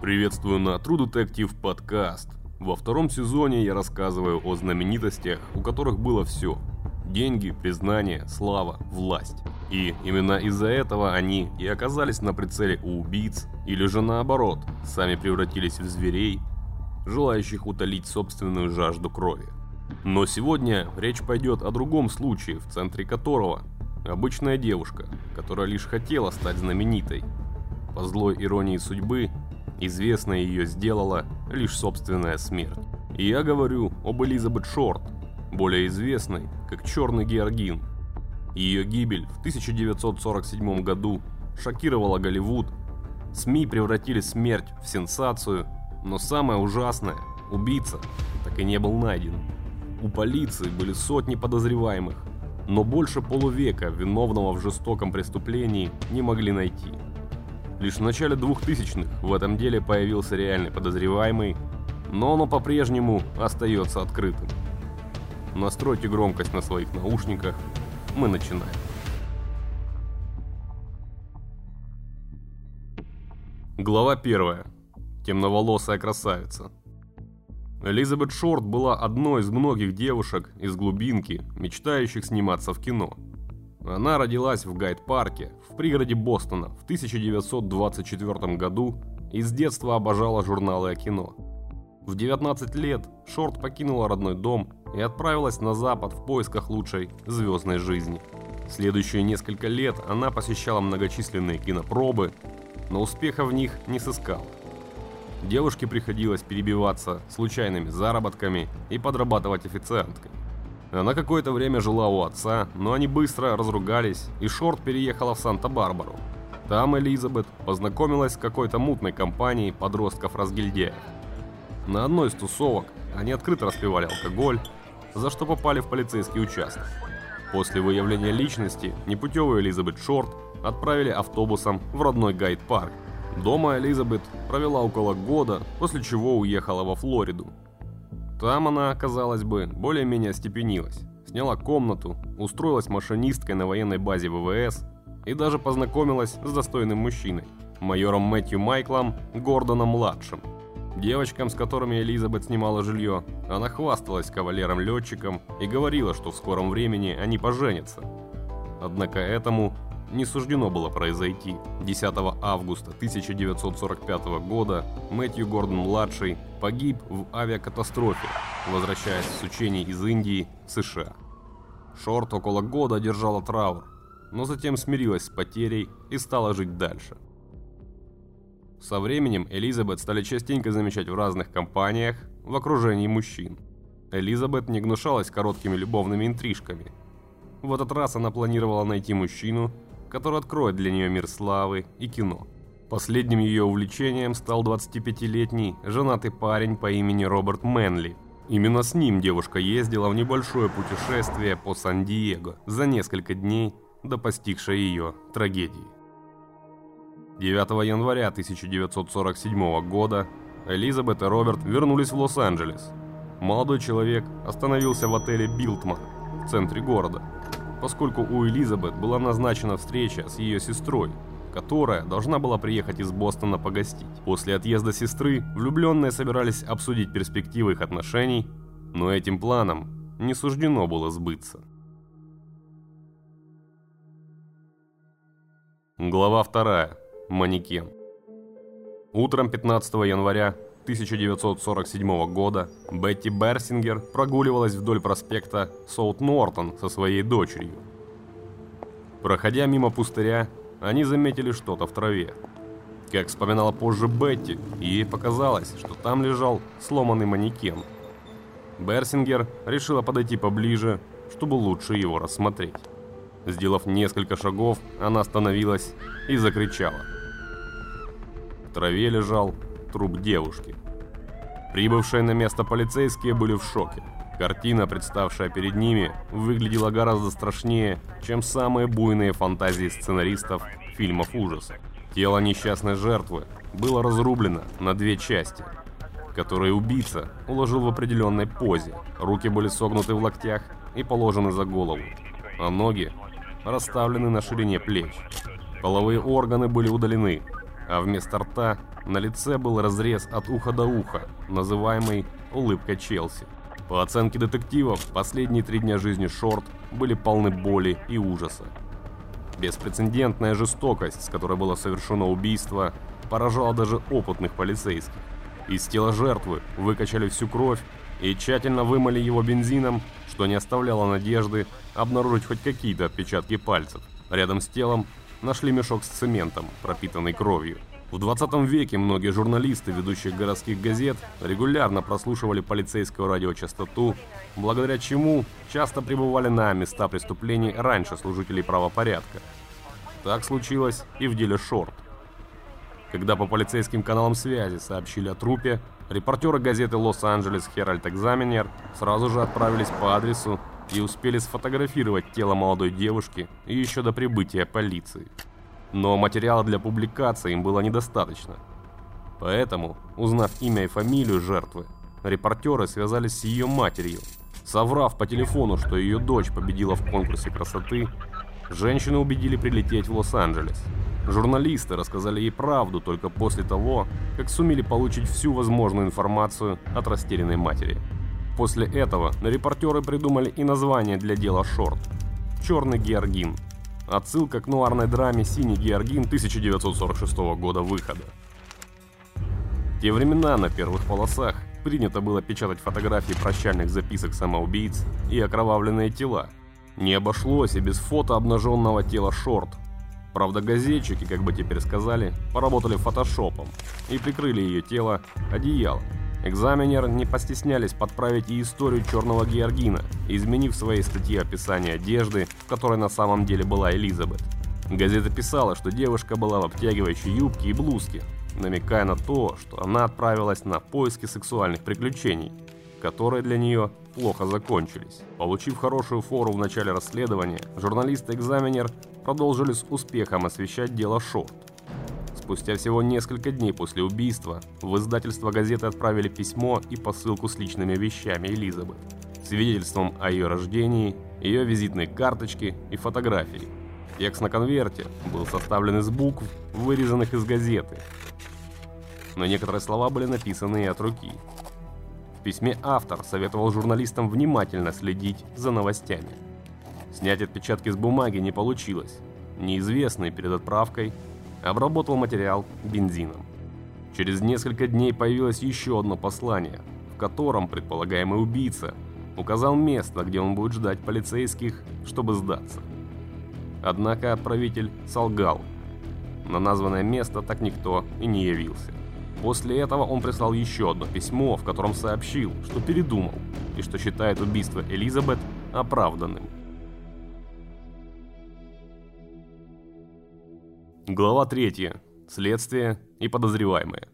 Приветствую на True Detective подкаст. Во втором сезоне я рассказываю о знаменитостях, у которых было все. Деньги, признание, слава, власть. И именно из-за этого они и оказались на прицеле у убийц, или же наоборот, сами превратились в зверей, желающих утолить собственную жажду крови. Но сегодня речь пойдет о другом случае, в центре которого обычная девушка, которая лишь хотела стать знаменитой. По злой иронии судьбы, Известно ее сделала лишь собственная смерть. И я говорю об Элизабет Шорт, более известной как Черный Георгин. Ее гибель в 1947 году шокировала Голливуд. СМИ превратили смерть в сенсацию, но самое ужасное – убийца так и не был найден. У полиции были сотни подозреваемых, но больше полувека виновного в жестоком преступлении не могли найти. Лишь в начале 2000-х в этом деле появился реальный подозреваемый, но оно по-прежнему остается открытым. Настройте громкость на своих наушниках, мы начинаем. Глава 1. Темноволосая красавица. Элизабет Шорт была одной из многих девушек из глубинки, мечтающих сниматься в кино – она родилась в Гайд-парке, в пригороде Бостона, в 1924 году и с детства обожала журналы о кино. В 19 лет Шорт покинула родной дом и отправилась на запад в поисках лучшей звездной жизни. Следующие несколько лет она посещала многочисленные кинопробы, но успеха в них не сыскала. Девушке приходилось перебиваться случайными заработками и подрабатывать официанткой. Она какое-то время жила у отца, но они быстро разругались, и Шорт переехала в Санта-Барбару. Там Элизабет познакомилась с какой-то мутной компанией подростков-разгильдяев. На одной из тусовок они открыто распивали алкоголь, за что попали в полицейский участок. После выявления личности непутевую Элизабет Шорт отправили автобусом в родной Гайд-парк. Дома Элизабет провела около года, после чего уехала во Флориду, там она, казалось бы, более-менее степенилась. Сняла комнату, устроилась машинисткой на военной базе ВВС и даже познакомилась с достойным мужчиной, майором Мэтью Майклом Гордоном-младшим. Девочкам, с которыми Элизабет снимала жилье, она хвасталась кавалером-летчиком и говорила, что в скором времени они поженятся. Однако этому не суждено было произойти. 10 августа 1945 года Мэтью Гордон-младший погиб в авиакатастрофе, возвращаясь с учений из Индии в США. Шорт около года держала траур, но затем смирилась с потерей и стала жить дальше. Со временем Элизабет стали частенько замечать в разных компаниях в окружении мужчин. Элизабет не гнушалась короткими любовными интрижками. В этот раз она планировала найти мужчину, который откроет для нее мир славы и кино. Последним ее увлечением стал 25-летний женатый парень по имени Роберт Мэнли. Именно с ним девушка ездила в небольшое путешествие по Сан-Диего за несколько дней до постигшей ее трагедии. 9 января 1947 года Элизабет и Роберт вернулись в Лос-Анджелес. Молодой человек остановился в отеле «Билтман» в центре города – поскольку у Элизабет была назначена встреча с ее сестрой, которая должна была приехать из Бостона погостить. После отъезда сестры влюбленные собирались обсудить перспективы их отношений, но этим планом не суждено было сбыться. Глава 2. Манекен. Утром 15 января 1947 года Бетти Берсингер прогуливалась вдоль проспекта Соут-Нортон со своей дочерью. Проходя мимо пустыря, они заметили что-то в траве. Как вспоминала позже Бетти, ей показалось, что там лежал сломанный манекен. Берсингер решила подойти поближе, чтобы лучше его рассмотреть. Сделав несколько шагов, она остановилась и закричала. В траве лежал труп девушки. Прибывшие на место полицейские были в шоке. Картина, представшая перед ними, выглядела гораздо страшнее, чем самые буйные фантазии сценаристов фильмов ужасов. Тело несчастной жертвы было разрублено на две части, которые убийца уложил в определенной позе. Руки были согнуты в локтях и положены за голову, а ноги расставлены на ширине плеч. Половые органы были удалены, а вместо рта на лице был разрез от уха до уха, называемый «улыбка Челси». По оценке детективов, последние три дня жизни Шорт были полны боли и ужаса. Беспрецедентная жестокость, с которой было совершено убийство, поражала даже опытных полицейских. Из тела жертвы выкачали всю кровь и тщательно вымыли его бензином, что не оставляло надежды обнаружить хоть какие-то отпечатки пальцев. Рядом с телом нашли мешок с цементом, пропитанный кровью. В 20 веке многие журналисты ведущих городских газет регулярно прослушивали полицейскую радиочастоту, благодаря чему часто пребывали на места преступлений раньше служителей правопорядка. Так случилось и в деле Шорт. Когда по полицейским каналам связи сообщили о трупе, репортеры газеты «Лос-Анджелес Херальд Экзаменер» сразу же отправились по адресу и успели сфотографировать тело молодой девушки еще до прибытия полиции. Но материала для публикации им было недостаточно. Поэтому, узнав имя и фамилию жертвы, репортеры связались с ее матерью. Соврав по телефону, что ее дочь победила в конкурсе красоты, женщину убедили прилететь в Лос-Анджелес. Журналисты рассказали ей правду только после того, как сумели получить всю возможную информацию от растерянной матери. После этого репортеры придумали и название для дела «Шорт» – «Черный Георгин», Отсылка к нуарной драме «Синий Георгин» 1946 года выхода. В те времена на первых полосах принято было печатать фотографии прощальных записок самоубийц и окровавленные тела. Не обошлось и без фото обнаженного тела Шорт. Правда, газетчики, как бы теперь сказали, поработали фотошопом и прикрыли ее тело одеялом. Экзаменер не постеснялись подправить и историю черного Георгина, изменив в своей статье описание одежды, в которой на самом деле была Элизабет. Газета писала, что девушка была в обтягивающей юбке и блузке, намекая на то, что она отправилась на поиски сексуальных приключений, которые для нее плохо закончились. Получив хорошую фору в начале расследования, журналисты-экзаменер продолжили с успехом освещать дело Шорт. Спустя всего несколько дней после убийства в издательство газеты отправили письмо и посылку с личными вещами Элизабет, свидетельством о ее рождении, ее визитной карточке и фотографии. Текст на конверте был составлен из букв, вырезанных из газеты, но некоторые слова были написаны и от руки. В письме автор советовал журналистам внимательно следить за новостями. Снять отпечатки с бумаги не получилось. Неизвестный перед отправкой обработал материал бензином. Через несколько дней появилось еще одно послание, в котором предполагаемый убийца указал место, где он будет ждать полицейских, чтобы сдаться. Однако отправитель солгал. На названное место так никто и не явился. После этого он прислал еще одно письмо, в котором сообщил, что передумал и что считает убийство Элизабет оправданным. Глава 3. Следствие и подозреваемые.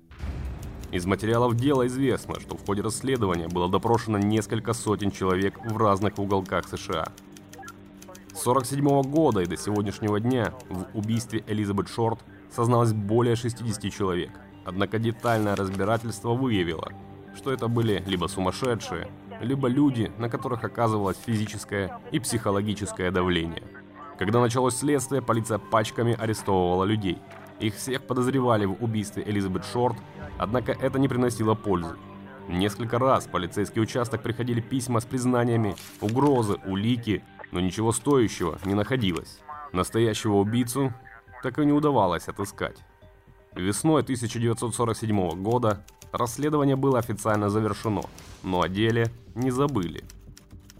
Из материалов дела известно, что в ходе расследования было допрошено несколько сотен человек в разных уголках США. С 47 года и до сегодняшнего дня в убийстве Элизабет Шорт созналось более 60 человек. Однако детальное разбирательство выявило, что это были либо сумасшедшие, либо люди, на которых оказывалось физическое и психологическое давление – когда началось следствие, полиция пачками арестовывала людей. Их всех подозревали в убийстве Элизабет Шорт, однако это не приносило пользы. Несколько раз в полицейский участок приходили письма с признаниями, угрозы, улики, но ничего стоящего не находилось. Настоящего убийцу так и не удавалось отыскать. Весной 1947 года расследование было официально завершено, но о деле не забыли.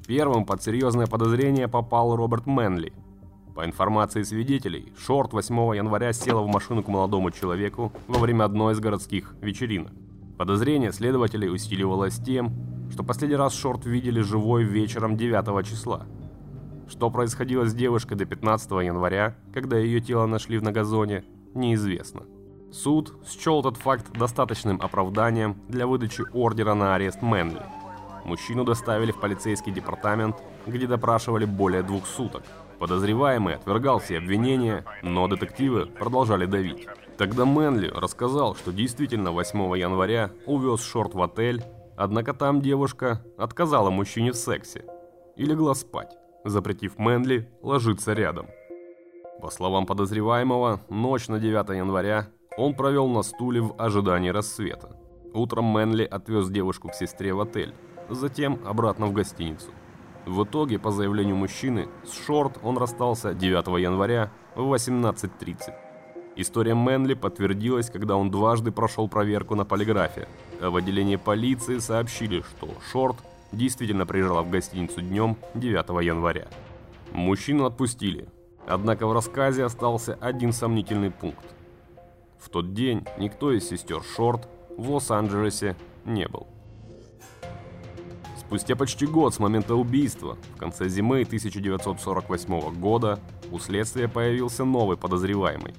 Первым под серьезное подозрение попал Роберт Мэнли – по информации свидетелей, Шорт 8 января села в машину к молодому человеку во время одной из городских вечеринок. Подозрение следователей усиливалось тем, что последний раз Шорт видели живой вечером 9 числа. Что происходило с девушкой до 15 января, когда ее тело нашли на газоне, неизвестно. Суд счел этот факт достаточным оправданием для выдачи ордера на арест Мэнли. Мужчину доставили в полицейский департамент, где допрашивали более двух суток. Подозреваемый отвергал все обвинения, но детективы продолжали давить. Тогда Мэнли рассказал, что действительно 8 января увез Шорт в отель, однако там девушка отказала мужчине в сексе и легла спать, запретив Мэнли ложиться рядом. По словам подозреваемого, ночь на 9 января он провел на стуле в ожидании рассвета. Утром Мэнли отвез девушку к сестре в отель, затем обратно в гостиницу. В итоге, по заявлению мужчины, с Шорт он расстался 9 января в 18.30. История Мэнли подтвердилась, когда он дважды прошел проверку на полиграфе. В отделении полиции сообщили, что Шорт действительно приезжала в гостиницу днем 9 января. Мужчину отпустили, однако в рассказе остался один сомнительный пункт. В тот день никто из сестер Шорт в Лос-Анджелесе не был. Спустя почти год с момента убийства, в конце зимы 1948 года, у следствия появился новый подозреваемый.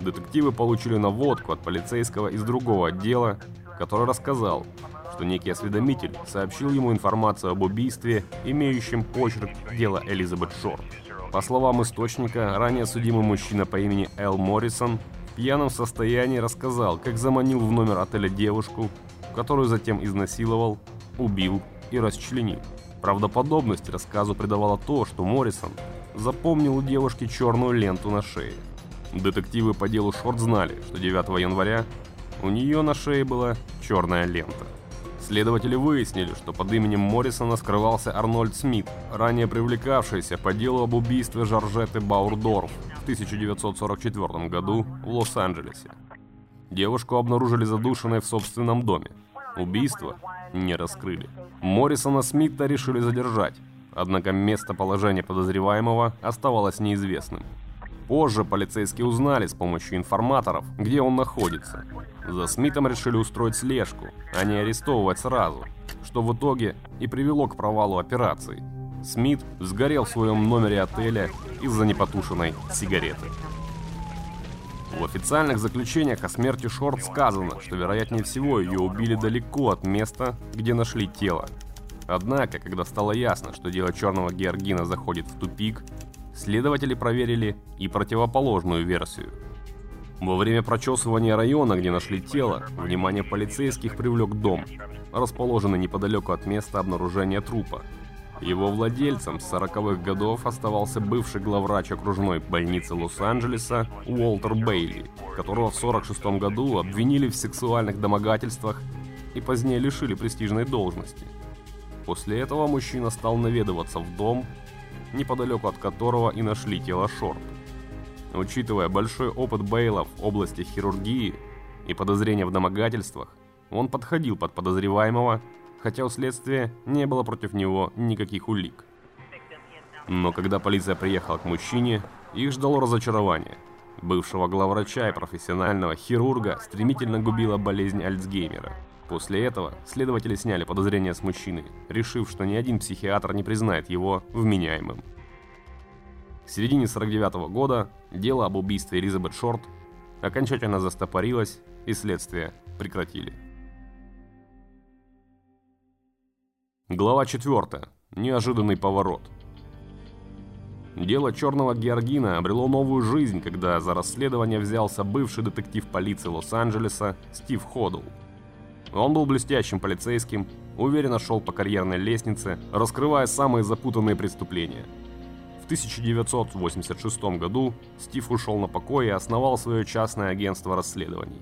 Детективы получили наводку от полицейского из другого отдела, который рассказал, что некий осведомитель сообщил ему информацию об убийстве, имеющем почерк дела Элизабет Шорт. По словам источника, ранее судимый мужчина по имени Эл Моррисон в пьяном состоянии рассказал, как заманил в номер отеля девушку, которую затем изнасиловал, убил и расчленил. Правдоподобность рассказу придавало то, что Моррисон запомнил у девушки черную ленту на шее. Детективы по делу Шорт знали, что 9 января у нее на шее была черная лента. Следователи выяснили, что под именем Моррисона скрывался Арнольд Смит, ранее привлекавшийся по делу об убийстве Жоржетты Баурдорф в 1944 году в Лос-Анджелесе. Девушку обнаружили задушенной в собственном доме. Убийство не раскрыли. Моррисона Смита решили задержать, однако местоположение подозреваемого оставалось неизвестным. Позже полицейские узнали с помощью информаторов, где он находится. За Смитом решили устроить слежку, а не арестовывать сразу, что в итоге и привело к провалу операции. Смит сгорел в своем номере отеля из-за непотушенной сигареты. В официальных заключениях о смерти Шорт сказано, что вероятнее всего ее убили далеко от места, где нашли тело. Однако, когда стало ясно, что дело черного Георгина заходит в тупик, следователи проверили и противоположную версию. Во время прочесывания района, где нашли тело, внимание полицейских привлек дом, расположенный неподалеку от места обнаружения трупа. Его владельцем с 40-х годов оставался бывший главврач окружной больницы Лос-Анджелеса Уолтер Бейли, которого в 46 году обвинили в сексуальных домогательствах и позднее лишили престижной должности. После этого мужчина стал наведываться в дом, неподалеку от которого и нашли тело Шорт. Учитывая большой опыт Бейла в области хирургии и подозрения в домогательствах, он подходил под подозреваемого хотя у следствия не было против него никаких улик. Но когда полиция приехала к мужчине, их ждало разочарование. Бывшего главврача и профессионального хирурга стремительно губила болезнь Альцгеймера. После этого следователи сняли подозрения с мужчины, решив, что ни один психиатр не признает его вменяемым. В середине 49 -го года дело об убийстве Элизабет Шорт окончательно застопорилось и следствие прекратили. Глава 4. Неожиданный поворот. Дело черного Георгина обрело новую жизнь, когда за расследование взялся бывший детектив полиции Лос-Анджелеса Стив Ходл. Он был блестящим полицейским, уверенно шел по карьерной лестнице, раскрывая самые запутанные преступления. В 1986 году Стив ушел на покой и основал свое частное агентство расследований.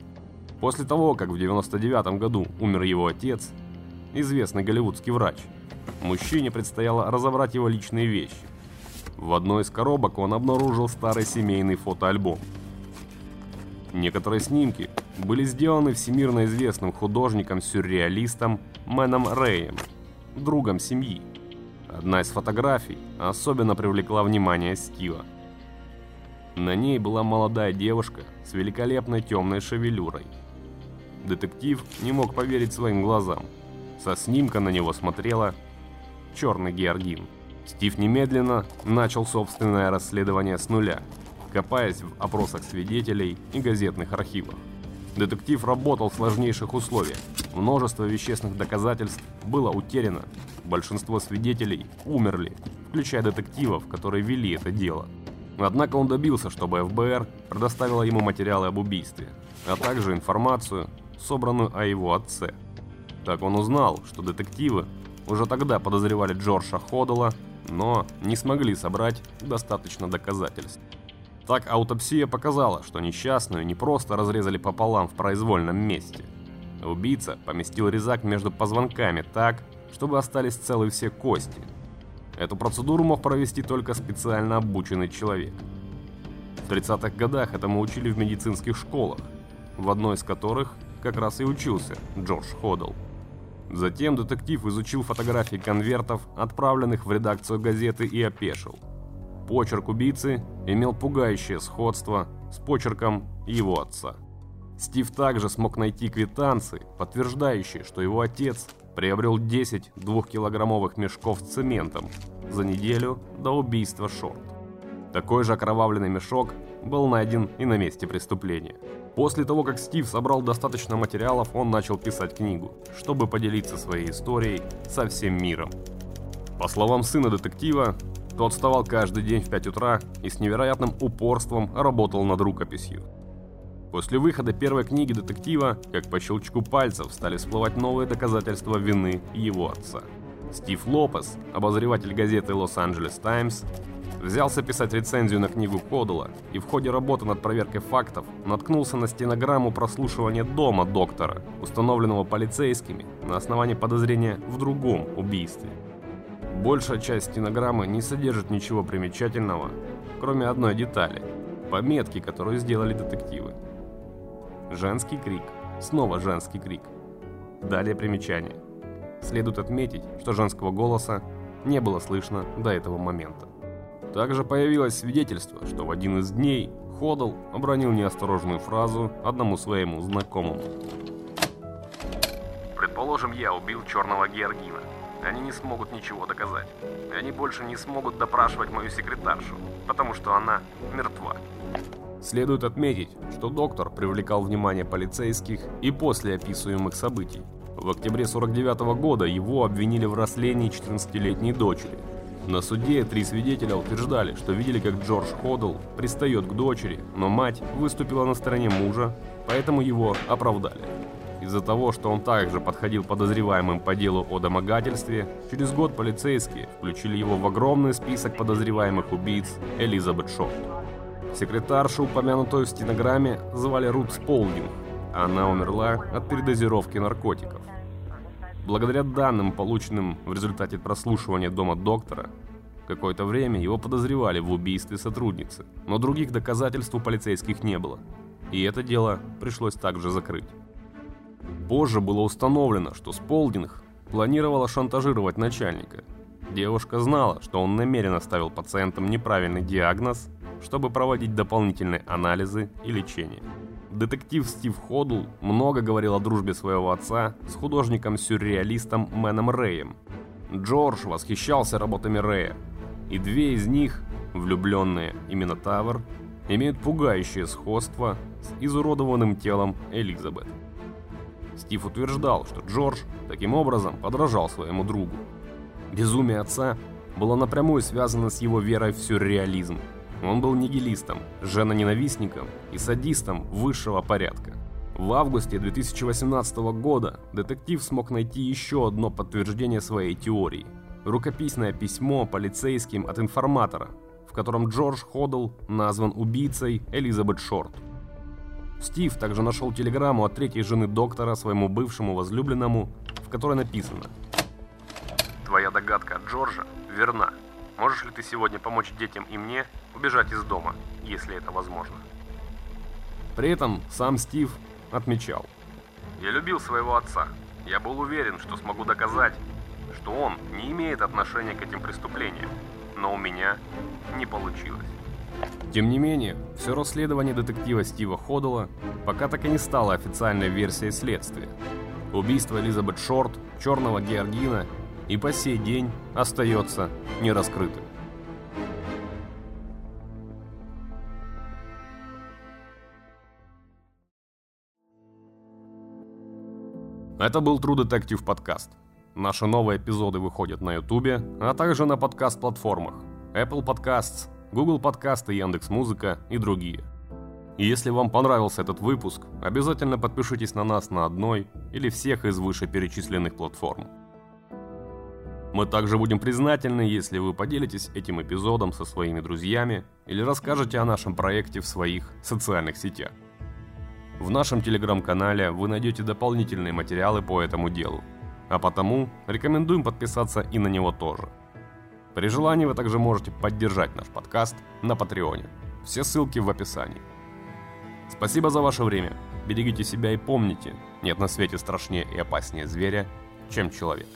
После того, как в 1999 году умер его отец, известный голливудский врач. Мужчине предстояло разобрать его личные вещи. В одной из коробок он обнаружил старый семейный фотоальбом. Некоторые снимки были сделаны всемирно известным художником-сюрреалистом Мэном Рэем, другом семьи. Одна из фотографий особенно привлекла внимание Стива. На ней была молодая девушка с великолепной темной шевелюрой. Детектив не мог поверить своим глазам – со снимка на него смотрела черный Георгин. Стив немедленно начал собственное расследование с нуля, копаясь в опросах свидетелей и газетных архивах. Детектив работал в сложнейших условиях. Множество вещественных доказательств было утеряно. Большинство свидетелей умерли, включая детективов, которые вели это дело. Однако он добился, чтобы ФБР предоставила ему материалы об убийстве, а также информацию, собранную о его отце – так он узнал, что детективы уже тогда подозревали Джорджа Ходола, но не смогли собрать достаточно доказательств. Так аутопсия показала, что несчастную не просто разрезали пополам в произвольном месте. Убийца поместил резак между позвонками так, чтобы остались целы все кости. Эту процедуру мог провести только специально обученный человек. В 30-х годах этому учили в медицинских школах, в одной из которых как раз и учился Джордж Ходл. Затем детектив изучил фотографии конвертов, отправленных в редакцию газеты и опешил. Почерк убийцы имел пугающее сходство с почерком его отца. Стив также смог найти квитанции, подтверждающие, что его отец приобрел 10 двухкилограммовых мешков с цементом за неделю до убийства Шорт. Такой же окровавленный мешок был найден и на месте преступления. После того, как Стив собрал достаточно материалов, он начал писать книгу, чтобы поделиться своей историей со всем миром. По словам сына детектива, тот вставал каждый день в 5 утра и с невероятным упорством работал над рукописью. После выхода первой книги детектива, как по щелчку пальцев, стали всплывать новые доказательства вины его отца. Стив Лопес, обозреватель газеты «Лос-Анджелес Таймс», Взялся писать рецензию на книгу Кодула и в ходе работы над проверкой фактов наткнулся на стенограмму прослушивания дома доктора, установленного полицейскими на основании подозрения в другом убийстве. Большая часть стенограммы не содержит ничего примечательного, кроме одной детали – пометки, которую сделали детективы. Женский крик. Снова женский крик. Далее примечание. Следует отметить, что женского голоса не было слышно до этого момента. Также появилось свидетельство, что в один из дней Ходл обронил неосторожную фразу одному своему знакомому. Предположим, я убил черного Георгина. Они не смогут ничего доказать. Они больше не смогут допрашивать мою секретаршу, потому что она мертва. Следует отметить, что доктор привлекал внимание полицейских и после описываемых событий. В октябре 49 -го года его обвинили в растлении 14-летней дочери, на суде три свидетеля утверждали, что видели, как Джордж Ходл пристает к дочери, но мать выступила на стороне мужа, поэтому его оправдали. Из-за того, что он также подходил подозреваемым по делу о домогательстве, через год полицейские включили его в огромный список подозреваемых убийц Элизабет Шорт. Секретаршу, упомянутую в стенограмме, звали Рут Сполдинг. Она умерла от передозировки наркотиков. Благодаря данным, полученным в результате прослушивания дома доктора, какое-то время его подозревали в убийстве сотрудницы, но других доказательств у полицейских не было, и это дело пришлось также закрыть. Позже было установлено, что Сполдинг планировала шантажировать начальника. Девушка знала, что он намеренно ставил пациентам неправильный диагноз, чтобы проводить дополнительные анализы и лечение. Детектив Стив Ходл много говорил о дружбе своего отца с художником-сюрреалистом Мэном Рэем. Джордж восхищался работами Рэя, и две из них, влюбленные именно Тавр, имеют пугающее сходство с изуродованным телом Элизабет. Стив утверждал, что Джордж таким образом подражал своему другу. Безумие отца было напрямую связано с его верой в сюрреализм – он был нигилистом, женоненавистником и садистом высшего порядка. В августе 2018 года детектив смог найти еще одно подтверждение своей теории. Рукописное письмо полицейским от информатора, в котором Джордж Ходл назван убийцей Элизабет Шорт. Стив также нашел телеграмму от третьей жены доктора своему бывшему возлюбленному, в которой написано «Твоя догадка от Джорджа верна. Можешь ли ты сегодня помочь детям и мне убежать из дома, если это возможно. При этом сам Стив отмечал. Я любил своего отца. Я был уверен, что смогу доказать, что он не имеет отношения к этим преступлениям. Но у меня не получилось. Тем не менее, все расследование детектива Стива Ходула пока так и не стало официальной версией следствия. Убийство Элизабет Шорт, Черного Георгина и по сей день остается нераскрытым. Это был True Detective подкаст. Наши новые эпизоды выходят на YouTube, а также на подкаст-платформах Apple Podcasts, Google Podcasts, Яндекс.Музыка и другие. И если вам понравился этот выпуск, обязательно подпишитесь на нас на одной или всех из вышеперечисленных платформ. Мы также будем признательны, если вы поделитесь этим эпизодом со своими друзьями или расскажете о нашем проекте в своих социальных сетях. В нашем телеграм-канале вы найдете дополнительные материалы по этому делу, а потому рекомендуем подписаться и на него тоже. При желании вы также можете поддержать наш подкаст на Патреоне. Все ссылки в описании. Спасибо за ваше время. Берегите себя и помните, нет на свете страшнее и опаснее зверя, чем человек.